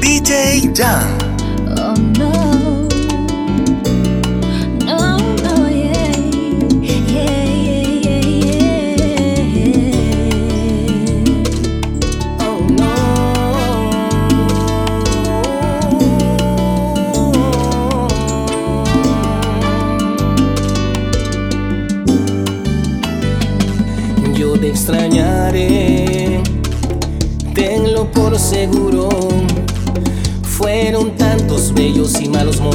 DJ Jam.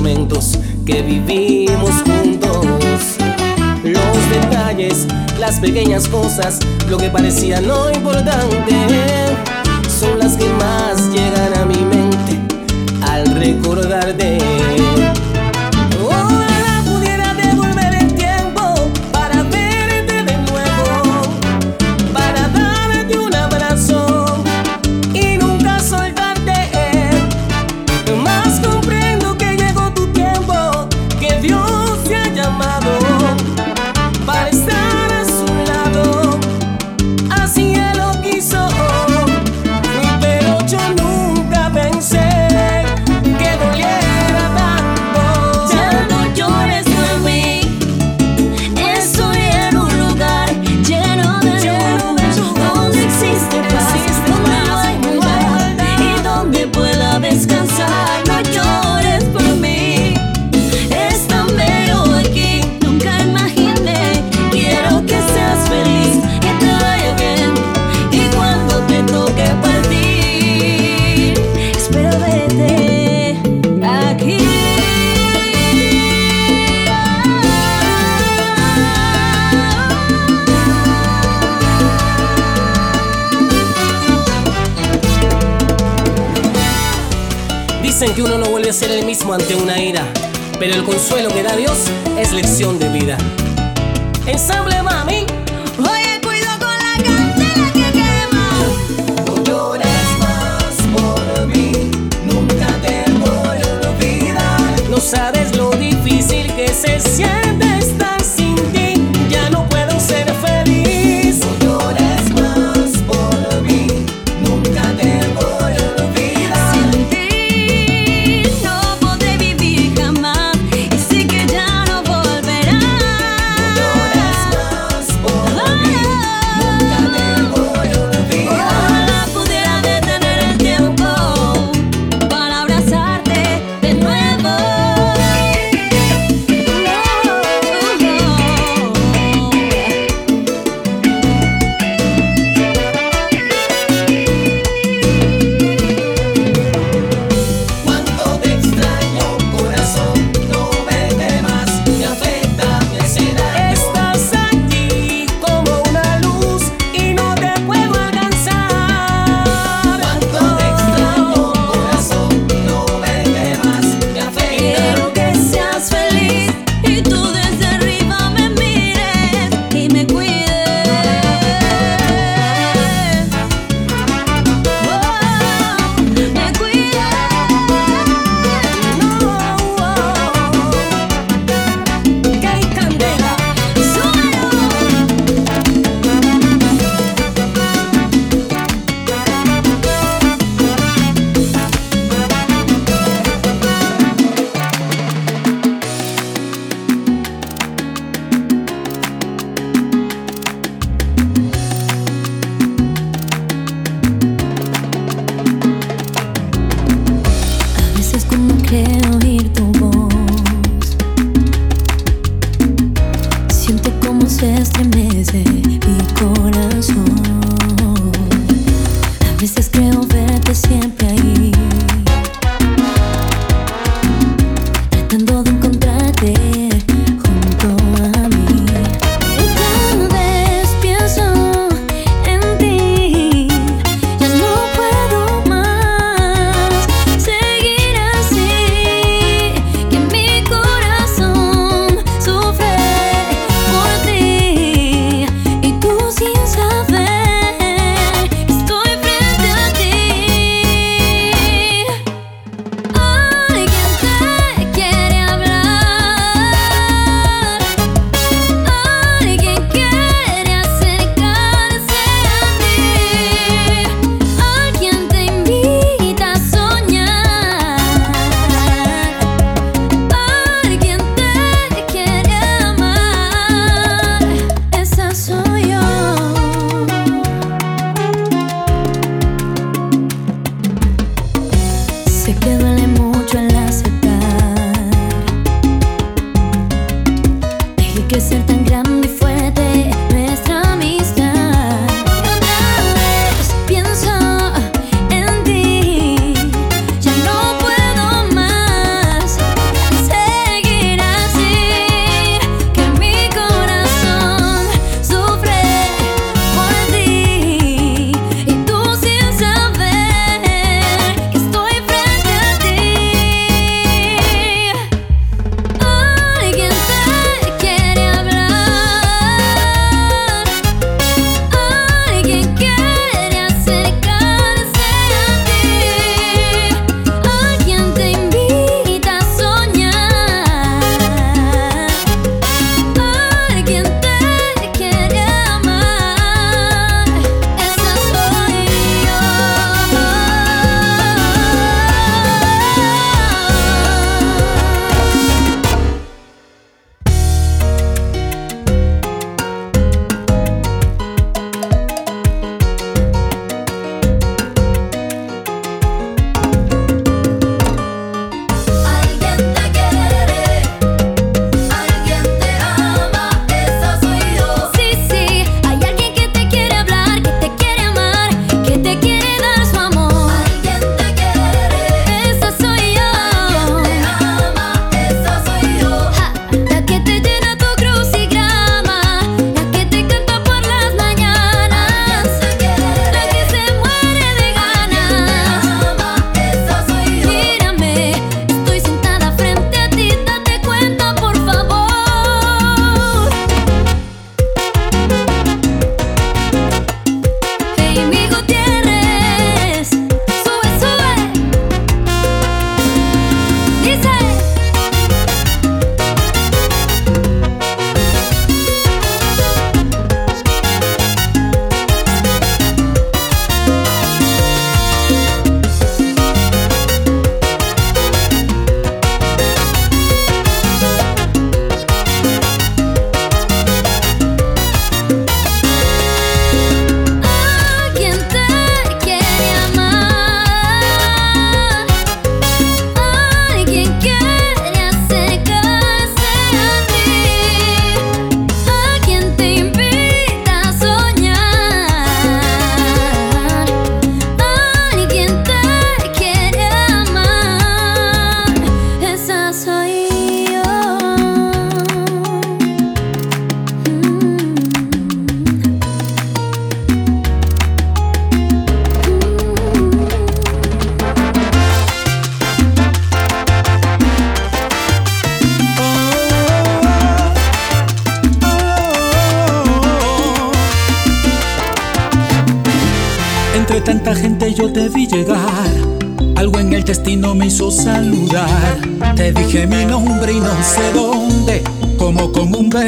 Momentos que vivimos juntos. Los detalles, las pequeñas cosas, lo que parecía no importante, son las que más llegan a mi mente al recordarte. Ser el mismo ante una ira, pero el consuelo que da Dios es lección de vida.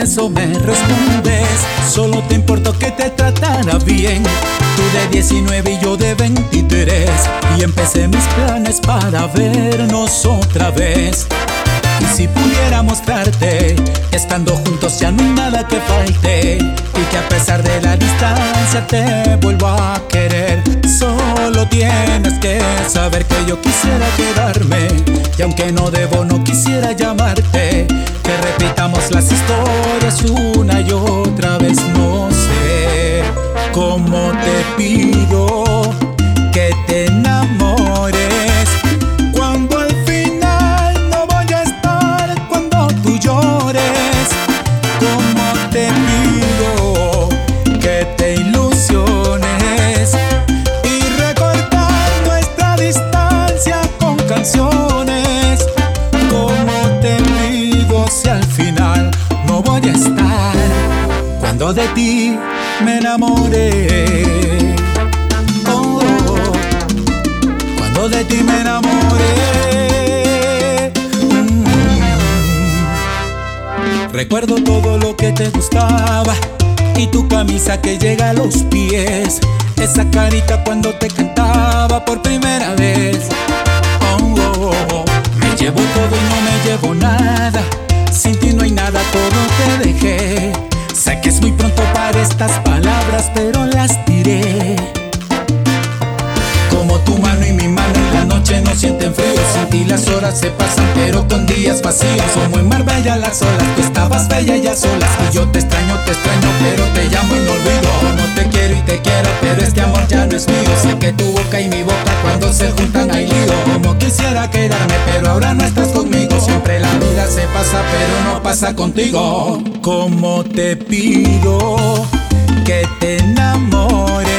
Beso me respondes. Solo te importó que te tratara bien. Tú de 19 y yo de 23. Y empecé mis planes para vernos otra vez. Y si pudiera mostrarte, estando juntos ya no hay nada que falte. Y que a pesar de la distancia te vuelvo a querer. Solo tienes que saber que yo quisiera quedarme. Y aunque no debo, no quisiera llamarte. Que repitamos las historias una y otra vez. No sé cómo te pido que te de ti me enamoré. Oh, cuando de ti me enamoré. Mm. Recuerdo todo lo que te gustaba y tu camisa que llega a los pies. Esa carita cuando te cantaba por primera vez. Oh, oh, oh. Me llevo todo y no me llevo nada. Sin ti no hay nada, todo te dejé. Sé que es muy pronto para estas palabras, pero las diré. Noche no sienten frío. Sin ti las horas se pasan, pero con días vacíos. Como en Marbella las olas, tú estabas bella y a solas. Y yo te extraño, te extraño, pero te llamo y no olvido. Como te quiero y te quiero, pero este amor ya no es mío. Sé que tu boca y mi boca cuando se juntan hay lío. Como quisiera quedarme, pero ahora no estás conmigo. Siempre la vida se pasa, pero no pasa contigo. Como te pido que te enamores.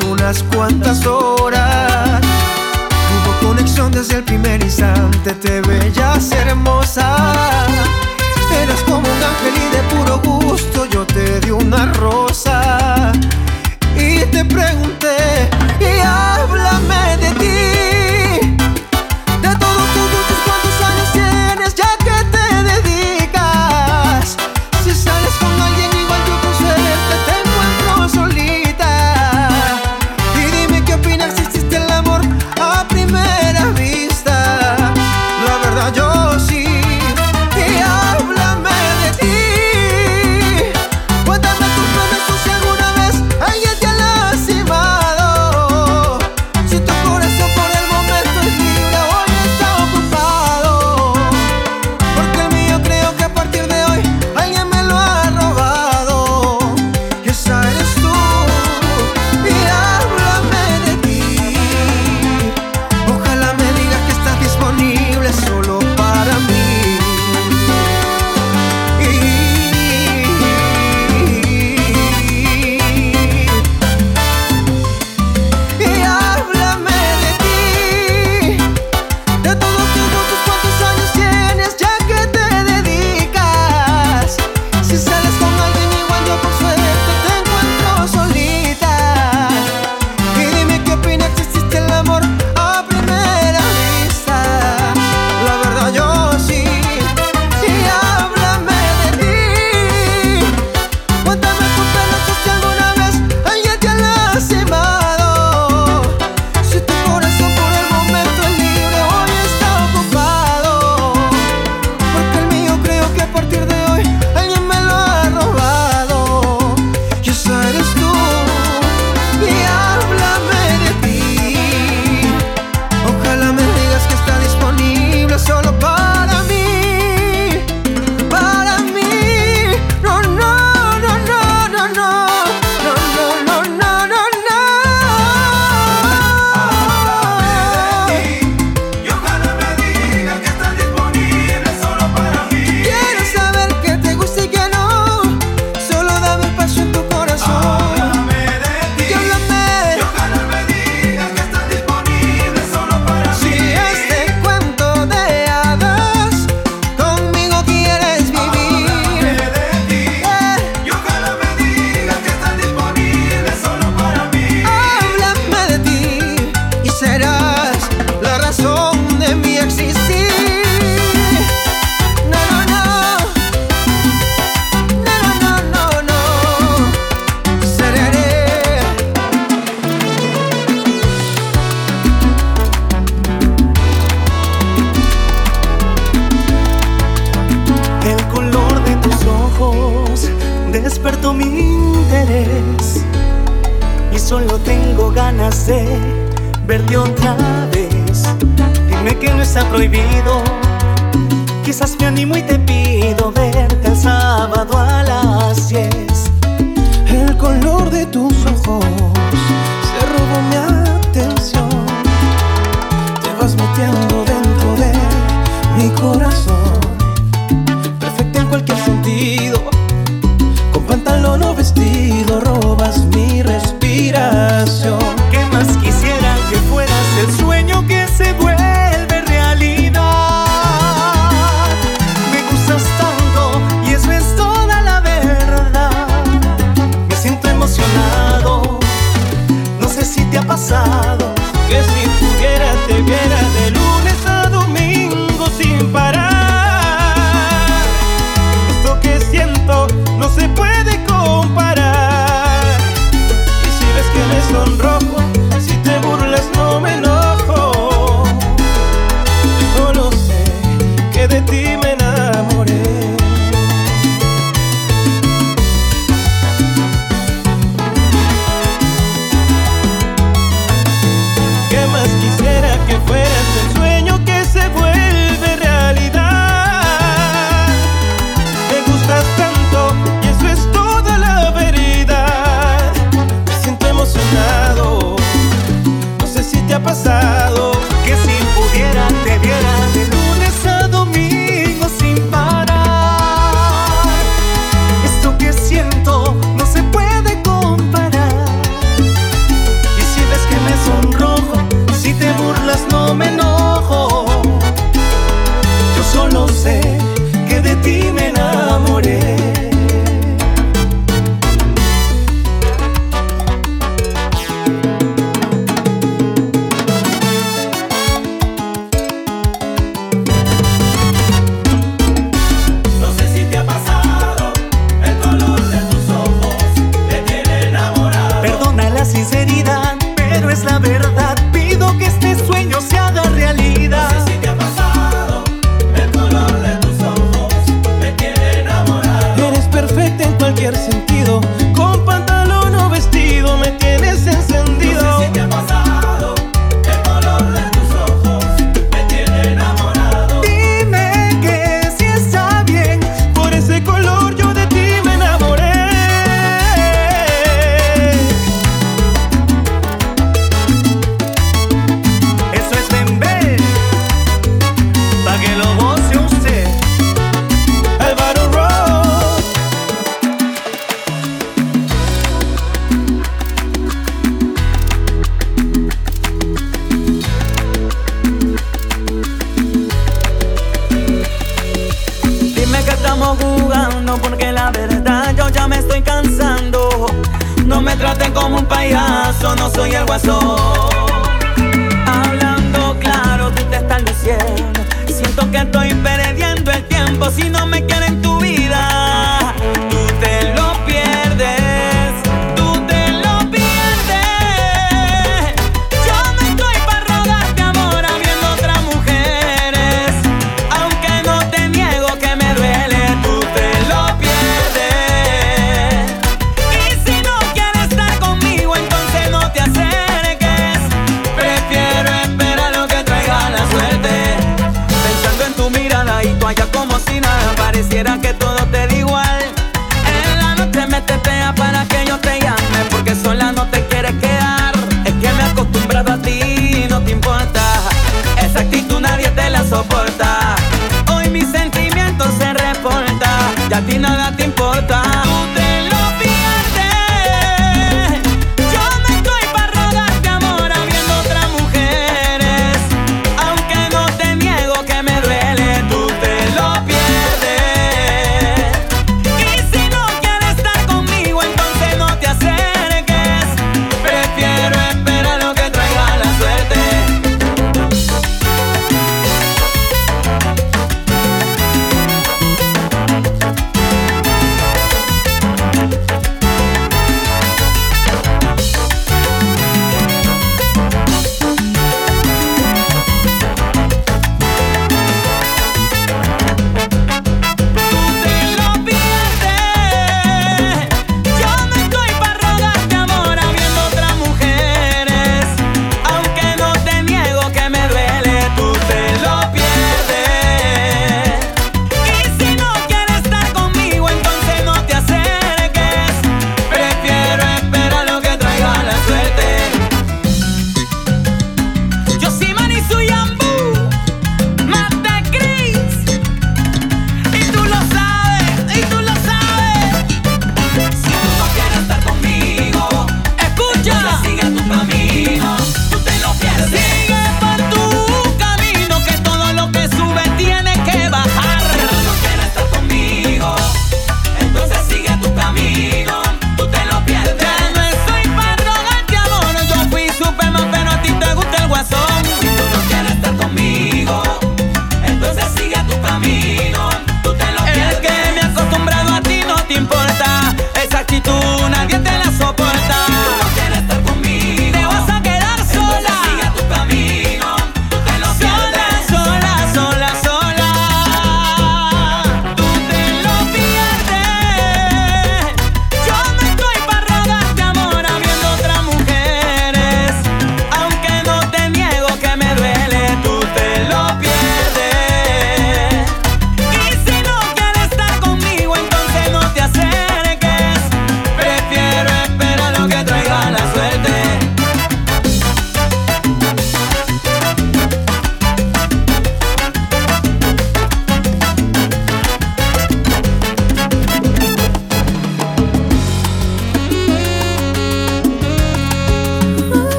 unas cuantas horas. Hubo conexión desde el primer instante, te veías hermosa. Eras como un ángel y de puro gusto yo te di una rosa. Y te pregunté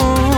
home.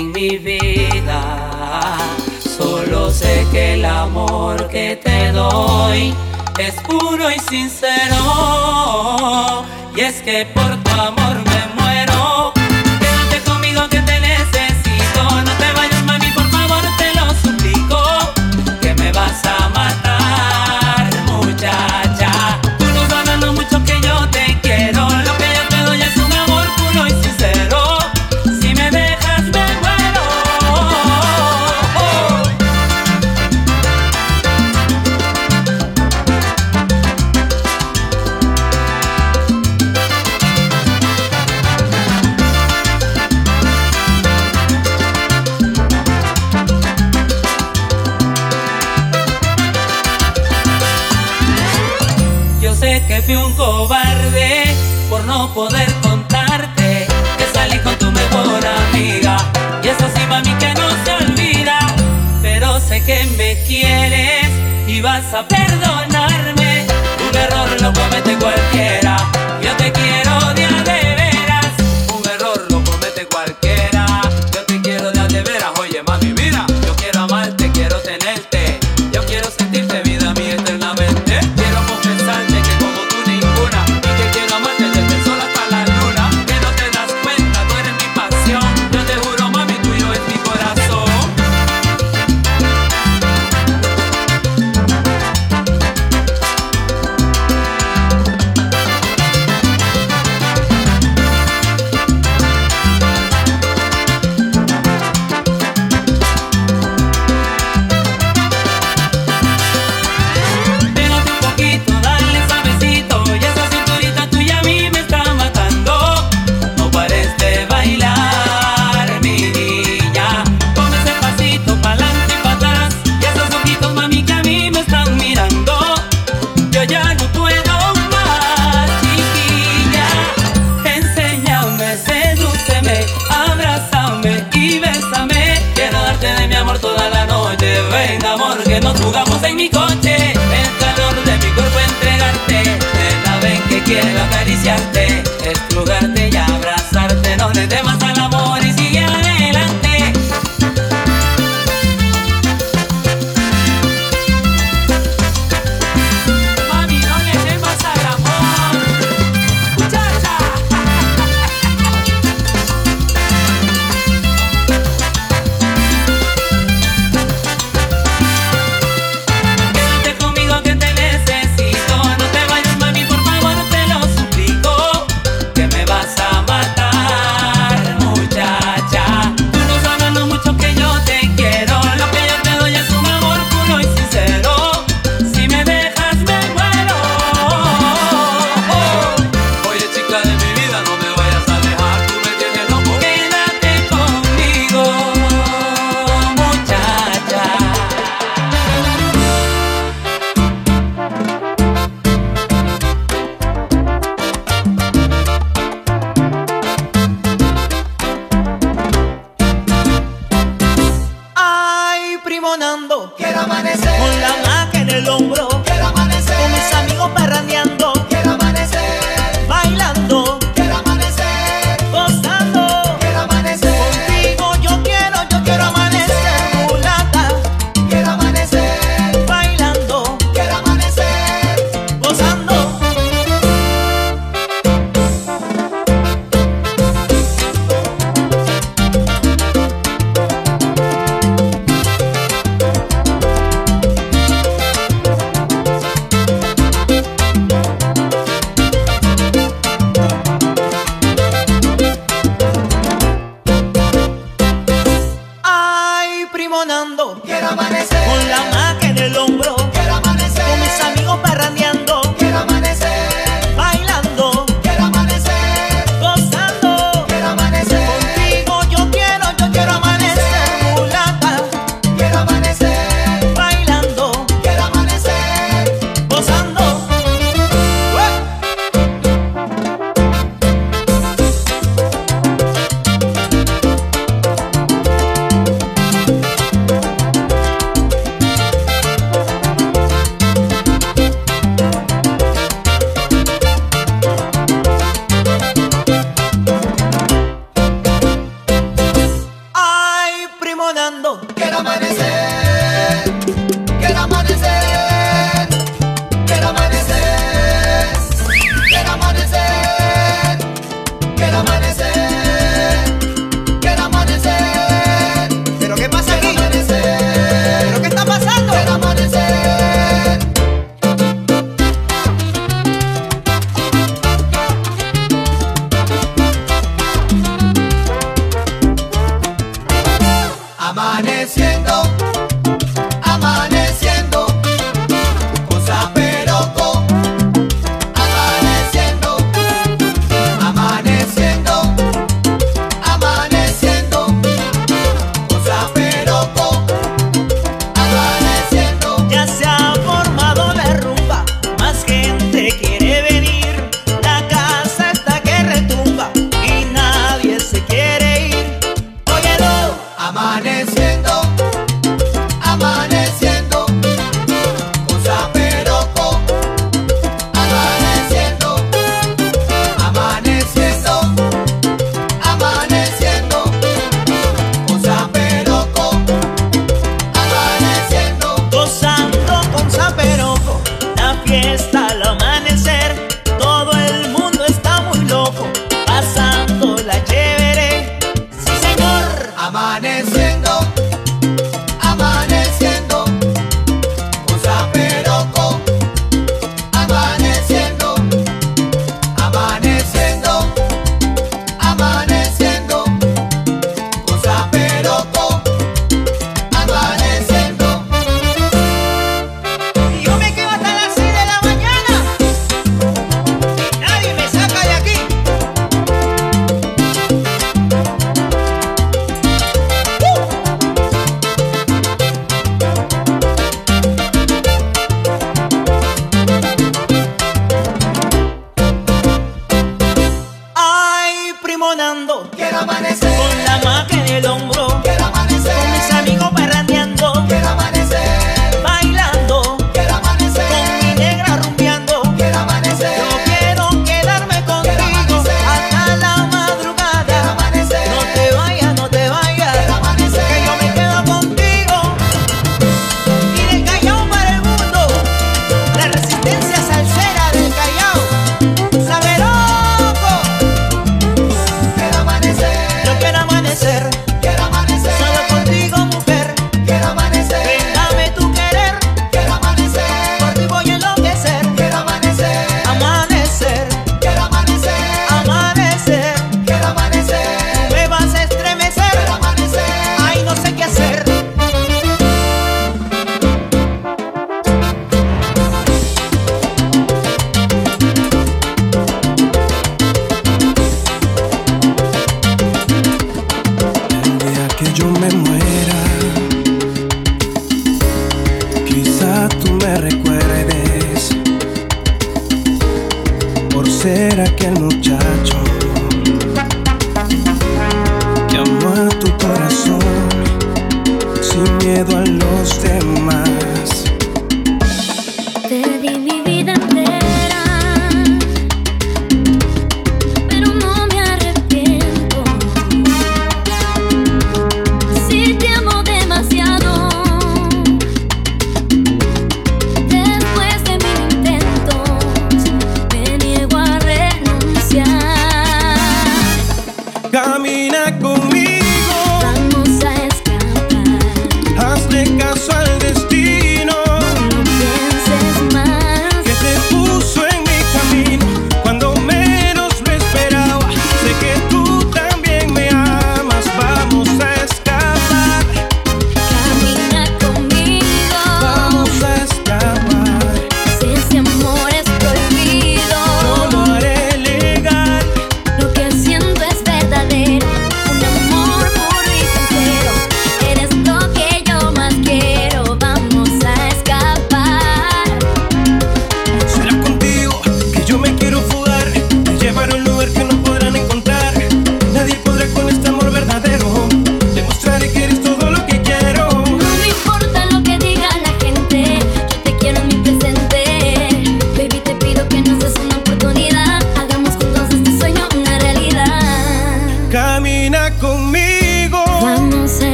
en mi vida. Solo sé que el amor que te doy es puro y sincero. Y es que por tu amor.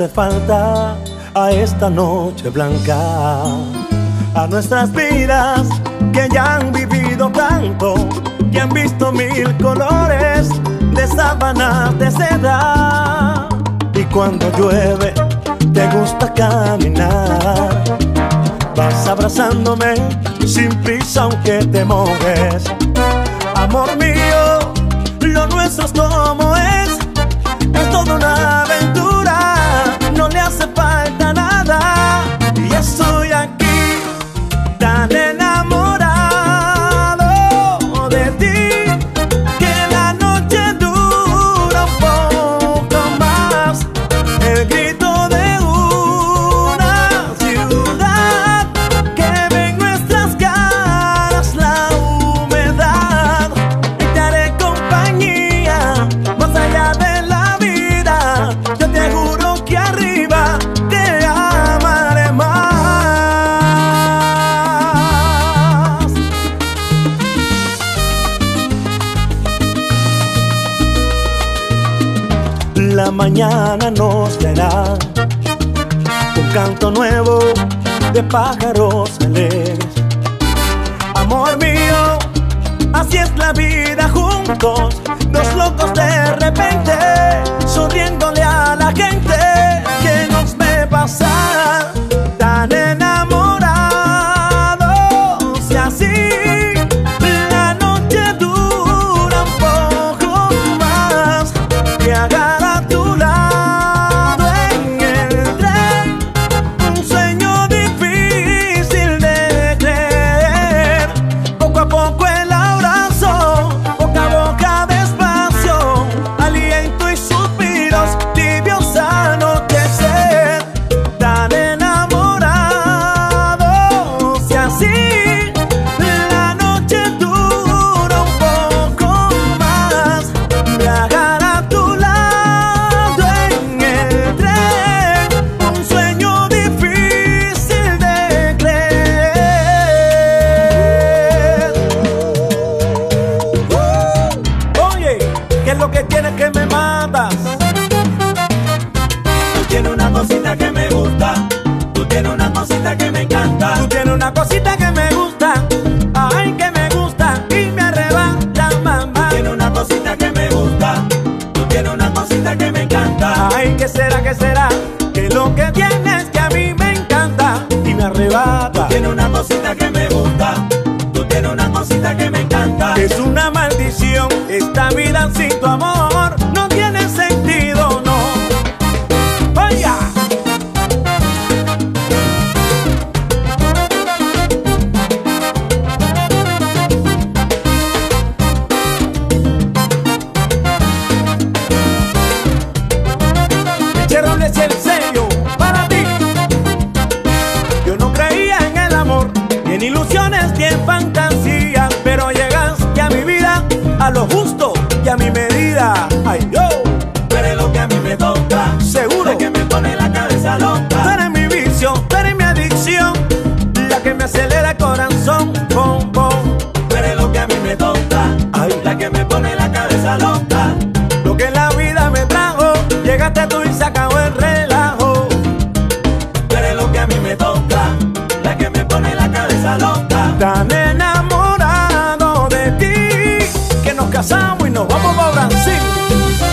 hace falta a esta noche blanca, a nuestras vidas que ya han vivido tanto, que han visto mil colores de sábanas de seda. Y cuando llueve, te gusta caminar, vas abrazándome sin prisa aunque te mojes. Amor mío, lo nuestro es como es. pájaros me cosita que me gusta, tú tienes una cosita que me encanta. Ay, ¿qué será, qué será? Que lo que tienes que a mí me encanta y me arrebata. Tú tienes una cosita que me gusta, tú tienes una cosita que me encanta. Es una maldición esta vida sin tu amor.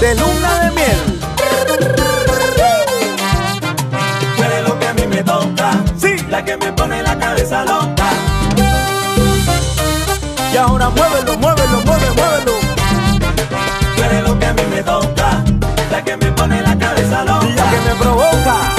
de luna de miel. Tú eres lo que a mí me toca, sí. la que me pone la cabeza loca. Y ahora muévelo, muévelo, muévelo, muévelo. Tú eres lo que a mí me toca, la que me pone la cabeza loca. y La que me provoca.